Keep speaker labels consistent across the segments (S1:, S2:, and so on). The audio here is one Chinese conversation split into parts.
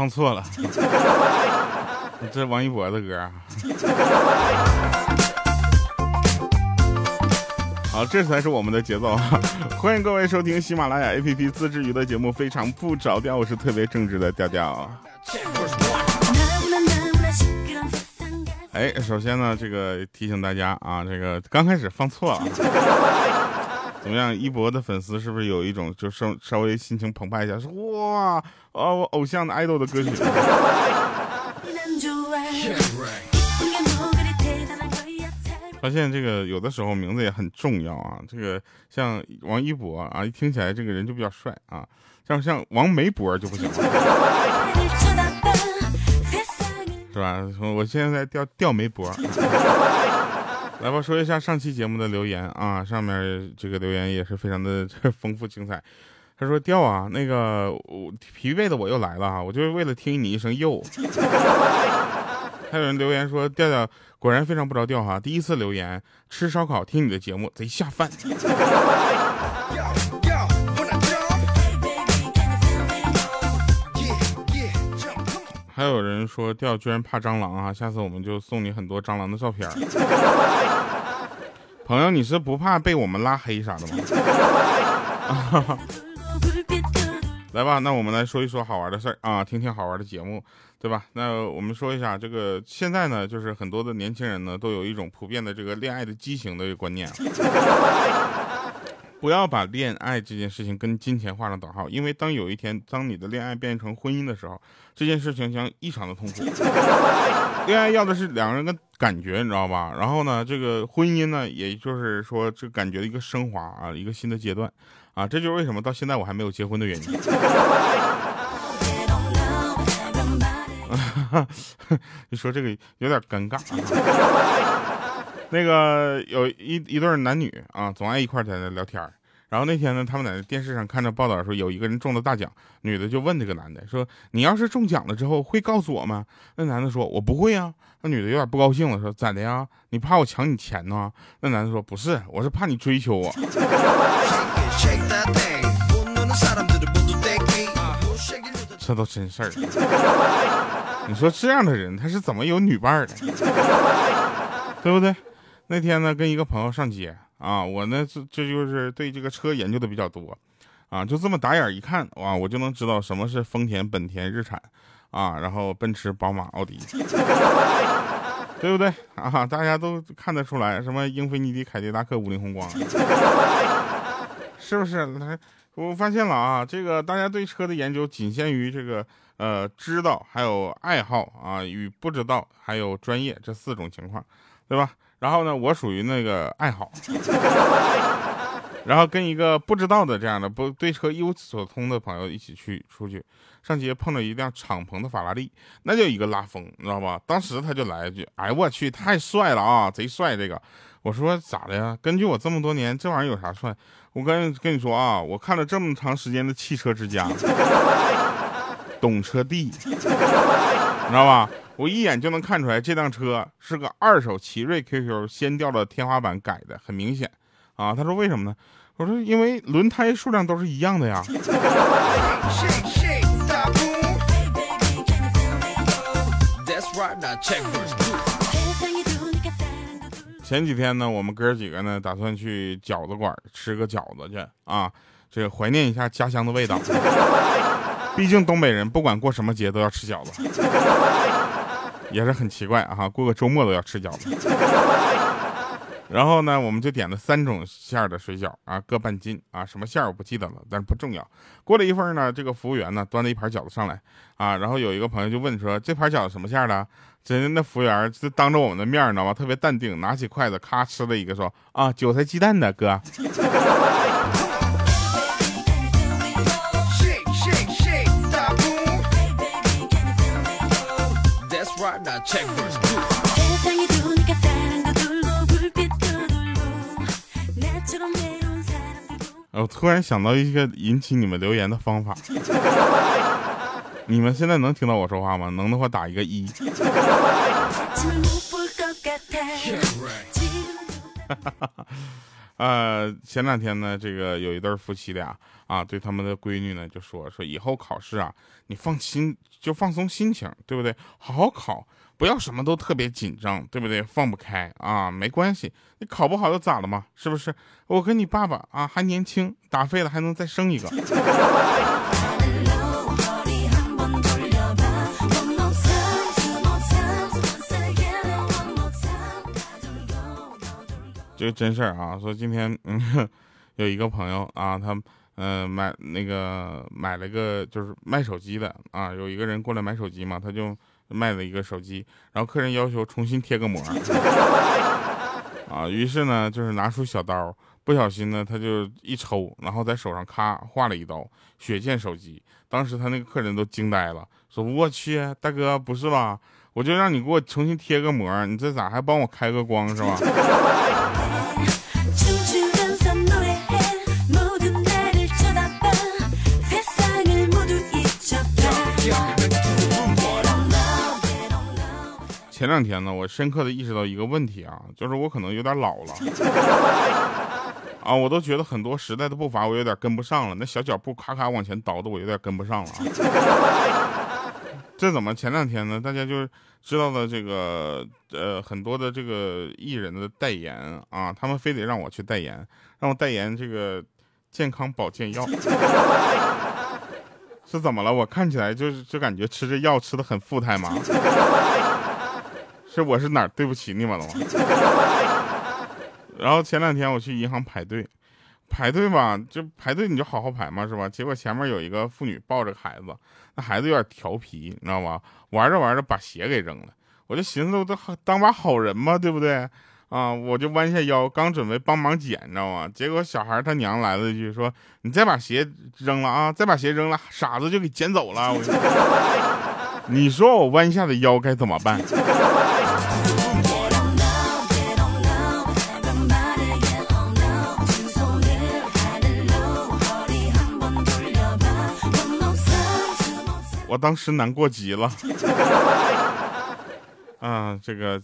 S1: 放错了，这王一博的歌。好，这才是我们的节奏啊！欢迎各位收听喜马拉雅 APP 自制娱乐节目《非常不着调》，我是特别正直的调调。哎，首先呢，这个提醒大家啊，这个刚开始放错了，怎么样？一博的粉丝是不是有一种就稍稍微心情澎湃一下，说哇，啊，我偶像的爱豆的歌曲。发现这个有的时候名字也很重要啊，这个像王一博啊，一听起来这个人就比较帅啊，像像王梅博就不行。是吧？我现在掉掉没播，来吧，说一下上期节目的留言啊，上面这个留言也是非常的 丰富精彩。他说：“调啊，那个我疲惫的我又来了啊，我就是为了听你一声又。”还有人留言说：“调调果然非常不着调哈，第一次留言吃烧烤听你的节目贼下饭。”还有人说钓居然怕蟑螂啊！下次我们就送你很多蟑螂的照片。朋友，你是不怕被我们拉黑啥的吗？来吧，那我们来说一说好玩的事儿啊，听听好玩的节目，对吧？那我们说一下这个，现在呢，就是很多的年轻人呢，都有一种普遍的这个恋爱的畸形的观念。不要把恋爱这件事情跟金钱画上等号，因为当有一天当你的恋爱变成婚姻的时候，这件事情将异常的痛苦。恋爱要的是两个人的感觉，你知道吧？然后呢，这个婚姻呢，也就是说这感觉的一个升华啊，一个新的阶段啊，这就是为什么到现在我还没有结婚的原因。你说这个有点尴尬。那个有一一对男女啊，总爱一块在那聊天然后那天呢，他们在电视上看着报道说有一个人中了大奖，女的就问这个男的说：“你要是中奖了之后会告诉我吗？”那男的说：“我不会啊。”那女的有点不高兴了，说：“咋的呀？你怕我抢你钱呢？”那男的说：“不是，我是怕你追求我。”这都真事儿。你说这样的人他是怎么有女伴的？对不对？那天呢，跟一个朋友上街啊，我呢这这就是对这个车研究的比较多，啊，就这么打眼一看，哇，我就能知道什么是丰田、本田、日产，啊，然后奔驰、宝马、奥迪，对不对？啊，大家都看得出来，什么英菲尼迪、凯迪拉克、五菱宏光，是不是？我发现了啊，这个大家对车的研究仅限于这个呃知道，还有爱好啊，与不知道，还有专业这四种情况，对吧？然后呢，我属于那个爱好，然后跟一个不知道的这样的不对车一无所通的朋友一起去出去上街，碰到一辆敞篷的法拉利，那就一个拉风，你知道吧？当时他就来一句：“哎，我去，太帅了啊，贼帅！”这个，我说咋的呀？根据我这么多年，这玩意儿有啥帅？我跟跟你说啊，我看了这么长时间的汽车之家，懂车帝，你知道吧？我一眼就能看出来，这辆车是个二手奇瑞 QQ 掀掉了天花板改的，很明显啊。他说为什么呢？我说因为轮胎数量都是一样的呀。前几天呢，我们哥几个呢，打算去饺子馆吃个饺子去啊，这个怀念一下家乡的味道。毕竟东北人不管过什么节都要吃饺子。也是很奇怪啊！过个周末都要吃饺子。然后呢，我们就点了三种馅儿的水饺啊，各半斤啊。什么馅儿我不记得了，但是不重要。过了一会儿呢，这个服务员呢端了一盘饺子上来啊，然后有一个朋友就问说：“这盘饺子什么馅儿的？”真的，服务员就当着我们的面，你知道吗？特别淡定，拿起筷子咔吃了一个，说：“啊，韭菜鸡蛋的哥。”我突然想到一个引起你们留言的方法，你们现在能听到我说话吗？能的话打一个一。呃，前两天呢，这个有一对夫妻俩啊，对他们的闺女呢就说说以后考试啊，你放心就放松心情，对不对？好好考，不要什么都特别紧张，对不对？放不开啊，没关系，你考不好又咋了嘛？是不是？我跟你爸爸啊还年轻，打废了还能再生一个。这个真事儿啊！说今天嗯，有一个朋友啊，他嗯买那个买了个就是卖手机的啊，有一个人过来买手机嘛，他就卖了一个手机，然后客人要求重新贴个膜 啊，于是呢就是拿出小刀，不小心呢他就一抽，然后在手上咔划了一刀，血溅手机。当时他那个客人都惊呆了，说我去，大哥不是吧？我就让你给我重新贴个膜，你这咋还帮我开个光是吧？前两天呢，我深刻的意识到一个问题啊，就是我可能有点老了 啊，我都觉得很多时代的步伐我有点跟不上了，那小脚步咔咔往前倒的，我有点跟不上了。这怎么前两天呢？大家就知道的这个呃很多的这个艺人的代言啊，他们非得让我去代言，让我代言这个健康保健药，是怎么了？我看起来就是就感觉吃这药吃的很富态吗？是我是哪儿对不起你们了吗？然后前两天我去银行排队，排队吧，就排队你就好好排嘛，是吧？结果前面有一个妇女抱着孩子，那孩子有点调皮，你知道吧？玩着玩着把鞋给扔了，我就寻思我都当把好人嘛，对不对？啊，我就弯下腰，刚准备帮忙捡，你知道吗？结果小孩他娘来了一句说：“你再把鞋扔了啊，再把鞋扔了，傻子就给捡走了。”你说我弯下的腰该怎么办？我当时难过极了。啊，这个，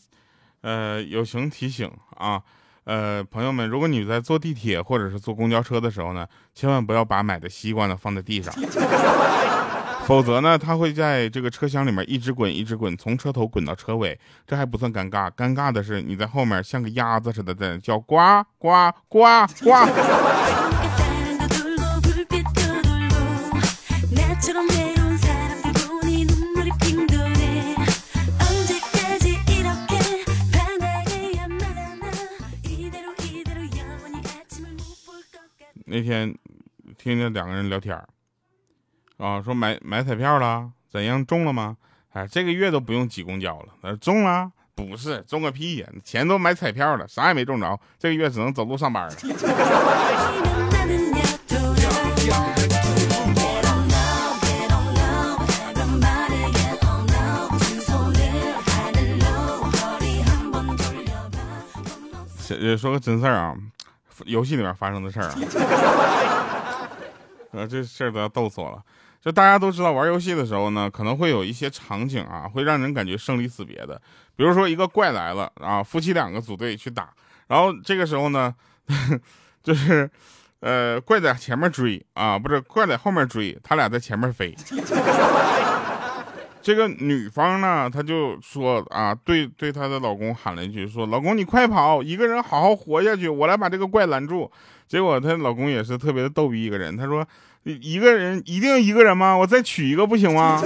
S1: 呃，友情提醒啊，呃，朋友们，如果你在坐地铁或者是坐公交车的时候呢，千万不要把买的西瓜呢放在地上。否则呢，它会在这个车厢里面一直滚，一直滚，从车头滚到车尾。这还不算尴尬，尴尬的是你在后面像个鸭子似的在叫呱呱呱呱。那天听见两个人聊天啊，说买买彩票了，怎样中了吗？哎，这个月都不用挤公交了。说中了，不是中个屁呀，钱都买彩票了，啥也没中着，这个月只能走路上班了。说个真事儿啊，游戏里面发生的事儿啊，呃，这事儿都要逗死我了。就大家都知道，玩游戏的时候呢，可能会有一些场景啊，会让人感觉生离死别的。比如说一个怪来了啊，夫妻两个组队去打，然后这个时候呢，就是，呃，怪在前面追啊，不是怪在后面追，他俩在前面飞。这个女方呢，她就说啊，对对她的老公喊了一句，说老公你快跑，一个人好好活下去，我来把这个怪拦住。结果她老公也是特别的逗逼一个人，他说。一个人一定一个人吗？我再娶一个不行吗？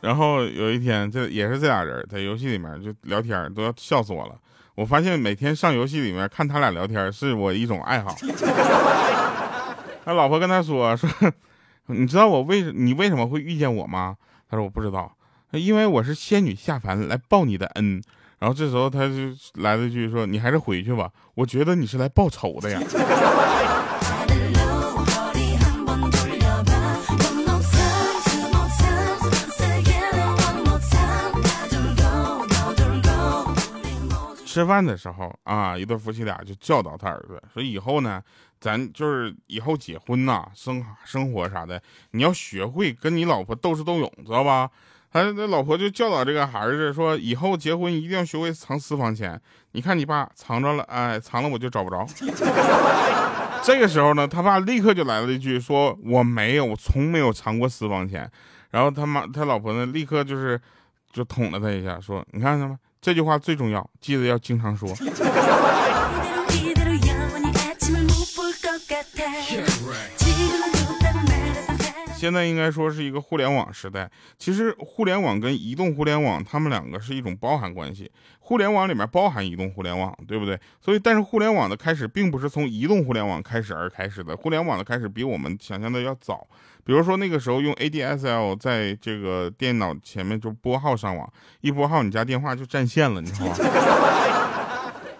S1: 然后有一天，这也是这俩人在游戏里面就聊天，都要笑死我了。我发现每天上游戏里面看他俩聊天是我一种爱好。他老婆跟他说说，你知道我为你为什么会遇见我吗？他说我不知道，因为我是仙女下凡来报你的恩。然后这时候他就来了一句说：“你还是回去吧，我觉得你是来报仇的呀。”吃饭的时候啊，一对夫妻俩就教导他儿子说：“以后呢，咱就是以后结婚呐，生生活啥的，你要学会跟你老婆斗智斗勇，知道吧？”他那老婆就教导这个孩子说：“以后结婚一定要学会藏私房钱。你看你爸藏着了，哎，藏了我就找不着。”这个时候呢，他爸立刻就来了一句说：“我没有，我从没有藏过私房钱。”然后他妈他老婆呢，立刻就是就捅了他一下，说：“你看什么？这句话最重要，记得要经常说。”现在应该说是一个互联网时代。其实互联网跟移动互联网，它们两个是一种包含关系。互联网里面包含移动互联网，对不对？所以，但是互联网的开始并不是从移动互联网开始而开始的。互联网的开始比我们想象的要早。比如说那个时候用 ADSL 在这个电脑前面就拨号上网，一拨号你家电话就占线了，你知道吗？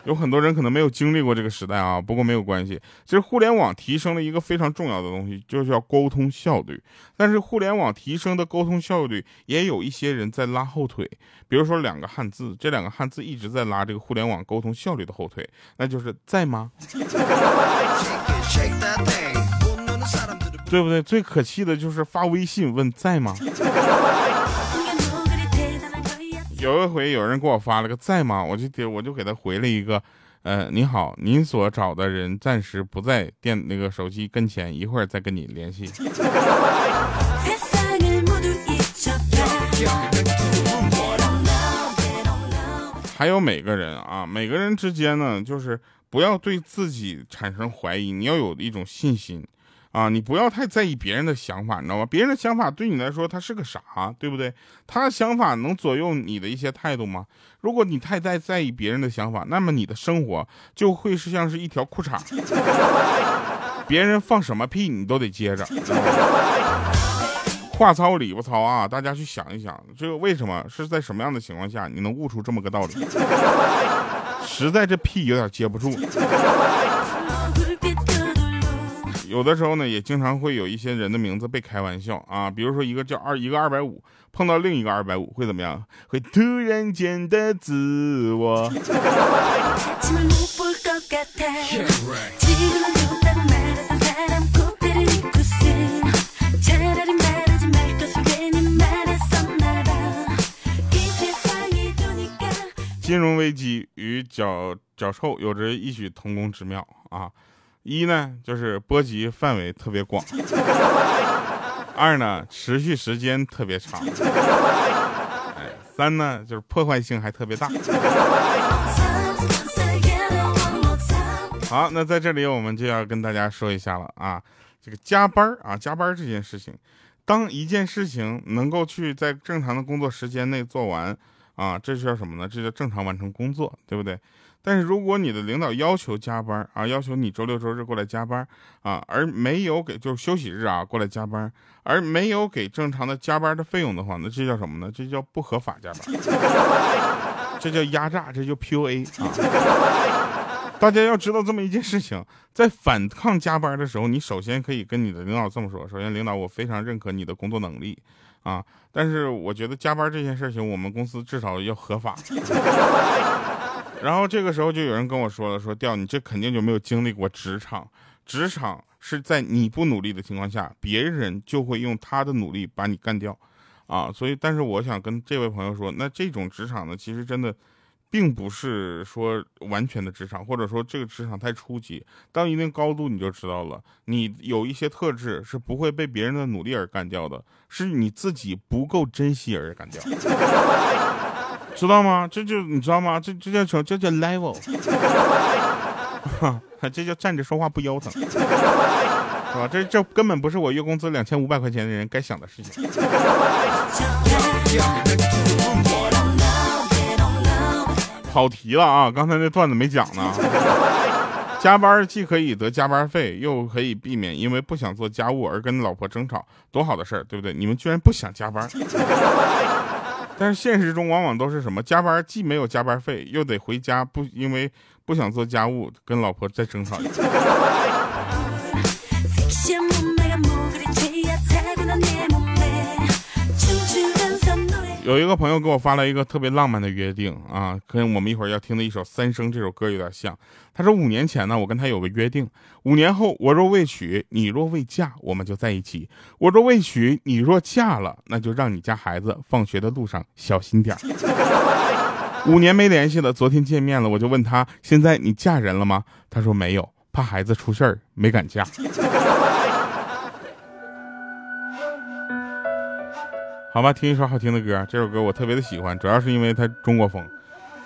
S1: 有很多人可能没有经历过这个时代啊，不过没有关系。其实互联网提升了一个非常重要的东西，就是要沟通效率。但是互联网提升的沟通效率，也有一些人在拉后腿。比如说两个汉字，这两个汉字一直在拉这个互联网沟通效率的后腿，那就是在吗？对不对？最可气的就是发微信问在吗？有一回有人给我发了个在吗？我就给我就给他回了一个，呃，你好，您所找的人暂时不在电那个手机跟前，一会儿再跟你联系。还有每个人啊，每个人之间呢，就是不要对自己产生怀疑，你要有一种信心。啊，你不要太在意别人的想法，你知道吗？别人的想法对你来说，他是个啥，对不对？他的想法能左右你的一些态度吗？如果你太在在意别人的想法，那么你的生活就会是像是一条裤衩，别人放什么屁你都得接着。话糙理不糙啊，大家去想一想，这个为什么是在什么样的情况下你能悟出这么个道理？实在这屁有点接不住。有的时候呢，也经常会有一些人的名字被开玩笑啊，比如说一个叫二，一个二百五，碰到另一个二百五会怎么样？会突然间的自我。金融危机与脚脚臭有着异曲同工之妙啊。一呢，就是波及范围特别广；二呢，持续时间特别长；哎，三呢，就是破坏性还特别大。好，那在这里我们就要跟大家说一下了啊，这个加班啊，加班这件事情，当一件事情能够去在正常的工作时间内做完啊，这是叫什么呢？这叫正常完成工作，对不对？但是如果你的领导要求加班啊，要求你周六周日过来加班啊，而没有给就是休息日啊过来加班，而没有给正常的加班的费用的话，那这叫什么呢？这叫不合法加班，这叫压榨，这叫 PUA 啊！大家要知道这么一件事情，在反抗加班的时候，你首先可以跟你的领导这么说：首先，领导，我非常认可你的工作能力啊，但是我觉得加班这件事情，我们公司至少要合法。然后这个时候就有人跟我说了，说调你这肯定就没有经历过职场，职场是在你不努力的情况下，别人就会用他的努力把你干掉，啊，所以但是我想跟这位朋友说，那这种职场呢，其实真的，并不是说完全的职场，或者说这个职场太初级，到一定高度你就知道了，你有一些特质是不会被别人的努力而干掉的，是你自己不够珍惜而干掉。知道吗？这就你知道吗？这这叫什么？这叫 level，这叫站着说话不腰疼，是吧？这这根本不是我月工资两千五百块钱的人该想的事情。跑题了啊！刚才那段子没讲呢。加班既可以得加班费，又可以避免因为不想做家务而跟老婆争吵，多好的事儿，对不对？你们居然不想加班。但是现实中往往都是什么？加班既没有加班费，又得回家不因为不想做家务，跟老婆再争吵。有一个朋友给我发了一个特别浪漫的约定啊，跟我们一会儿要听的一首《三生》这首歌有点像。他说五年前呢，我跟他有个约定，五年后我若未娶，你若未嫁，我们就在一起；我若未娶，你若嫁了，那就让你家孩子放学的路上小心点 五年没联系了，昨天见面了，我就问他，现在你嫁人了吗？他说没有，怕孩子出事儿，没敢嫁。好吧，听一首好听的歌。这首歌我特别的喜欢，主要是因为它中国风，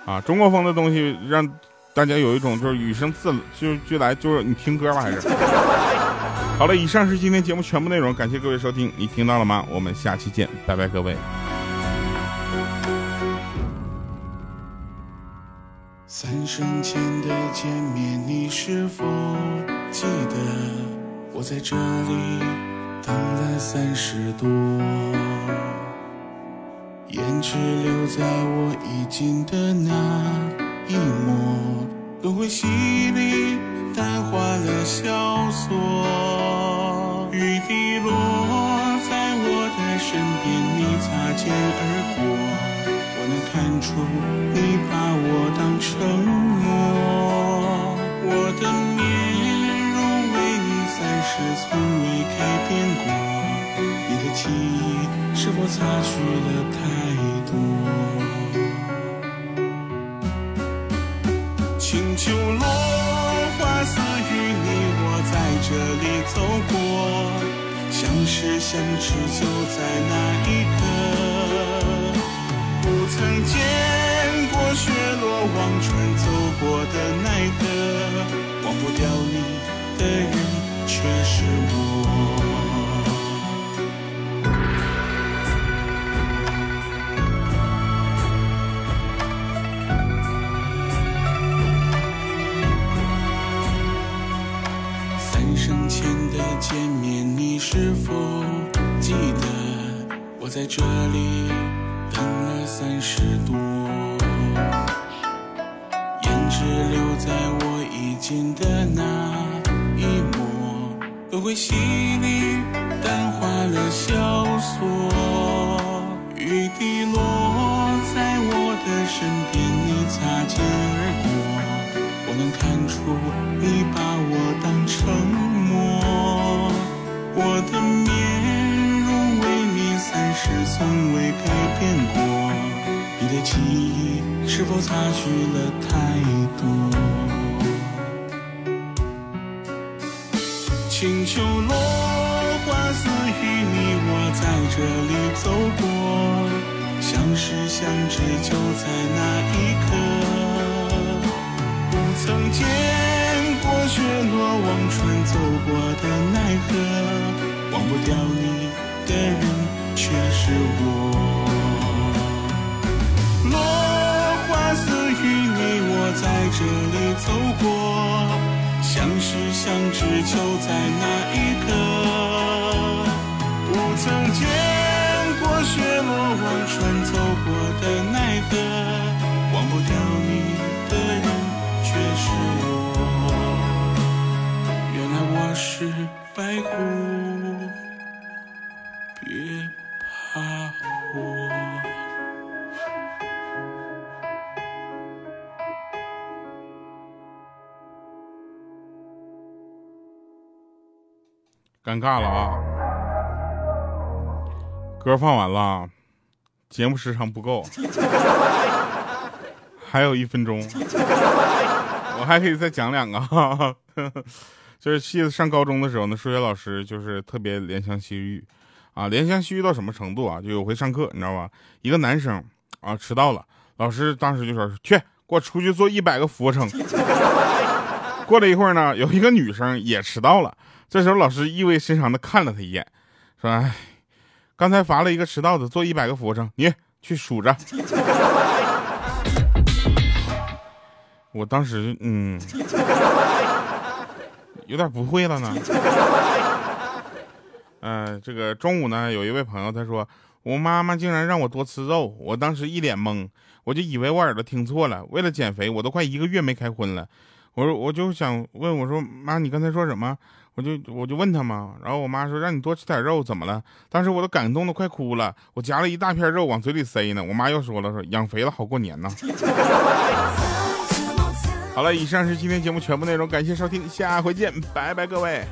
S1: 啊，中国风的东西让大家有一种就是与生自就就来就是你听歌吧还是。好了，以上是今天节目全部内容，感谢各位收听，你听到了吗？我们下期见，拜拜各位。
S2: 三生前的见面，你是否记得？我在这里等了三十多。胭脂留在我衣襟的那一抹，轮回洗礼，淡化了萧索。雨滴落在我的身边，你擦肩而过，我能看出你把我当成默。我的面容为你三世从未改变过，你的记忆。是否擦去了太多？清秋落花似雨，你我在这里走过，相识相知就在那一刻。不曾见过雪落忘川走过的奈何，忘不掉你的人却是我。生前的见面，你是否记得？我在这里等了三十多，胭脂留在我衣襟的那一抹，轮回洗礼，淡化了萧索。雨滴落在我的身边，你擦肩而过，我能看出你把我，我的面。容为你三世从未改变过，你的记忆是否擦去了太多？清秋落花似雨，你我在这里走过，相识相知就在那一刻。不曾见雪落望穿走过的奈何，忘不掉你的人。却是我，落花似雨，你我在这里走过，相识相知就在那一刻。
S1: 尴尬了啊！歌放完了，节目时长不够，还有一分钟，我还可以再讲两个。就是记得上高中的时候呢，数学老师就是特别怜香惜玉。啊，怜香惜玉到什么程度啊？就有回上课，你知道吧？一个男生啊迟到了，老师当时就说：“去，给我出去做一百个俯卧撑。”过了一会儿呢，有一个女生也迟到了，这时候老师意味深长的看了他一眼，说：“哎，刚才罚了一个迟到的做一百个俯卧撑，你去数着。”我当时嗯，有点不会了呢。嗯，这个中午呢，有一位朋友他说，我妈妈竟然让我多吃肉，我当时一脸懵，我就以为我耳朵听错了。为了减肥，我都快一个月没开荤了。我说我就想问我说妈，你刚才说什么？我就我就问他嘛，然后我妈说让你多吃点肉，怎么了？当时我都感动的快哭了，我夹了一大片肉往嘴里塞呢。我妈又说了说养肥了好过年呢。好了，以上是今天节目全部内容，感谢收听，下回见，拜拜各位。